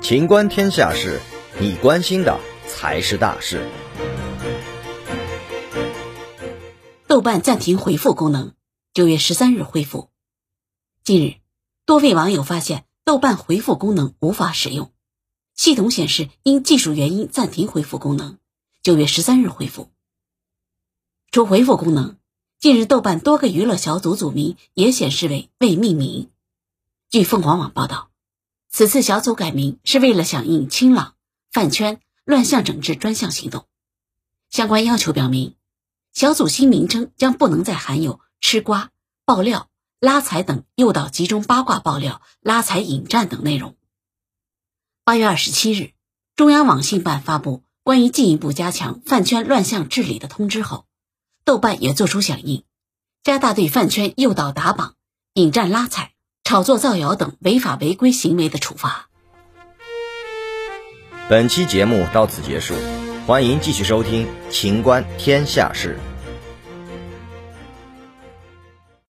情观天下事，你关心的才是大事。豆瓣暂停回复功能，九月十三日恢复。近日，多位网友发现豆瓣回复功能无法使用，系统显示因技术原因暂停回复功能，九月十三日恢复。除回复功能，近日豆瓣多个娱乐小组组名也显示为未命名。据凤凰网报道，此次小组改名是为了响应“清朗”“饭圈”“乱象整治”专项行动。相关要求表明，小组新名称将不能再含有吃瓜、爆料、拉踩等诱导集中八卦爆料、拉踩引战等内容。八月二十七日，中央网信办发布关于进一步加强饭圈乱象治理的通知后，豆瓣也作出响应，加大对饭圈诱导打榜、引战拉踩。炒作、造谣等违法违规行为的处罚。本期节目到此结束，欢迎继续收听《秦观天下事》。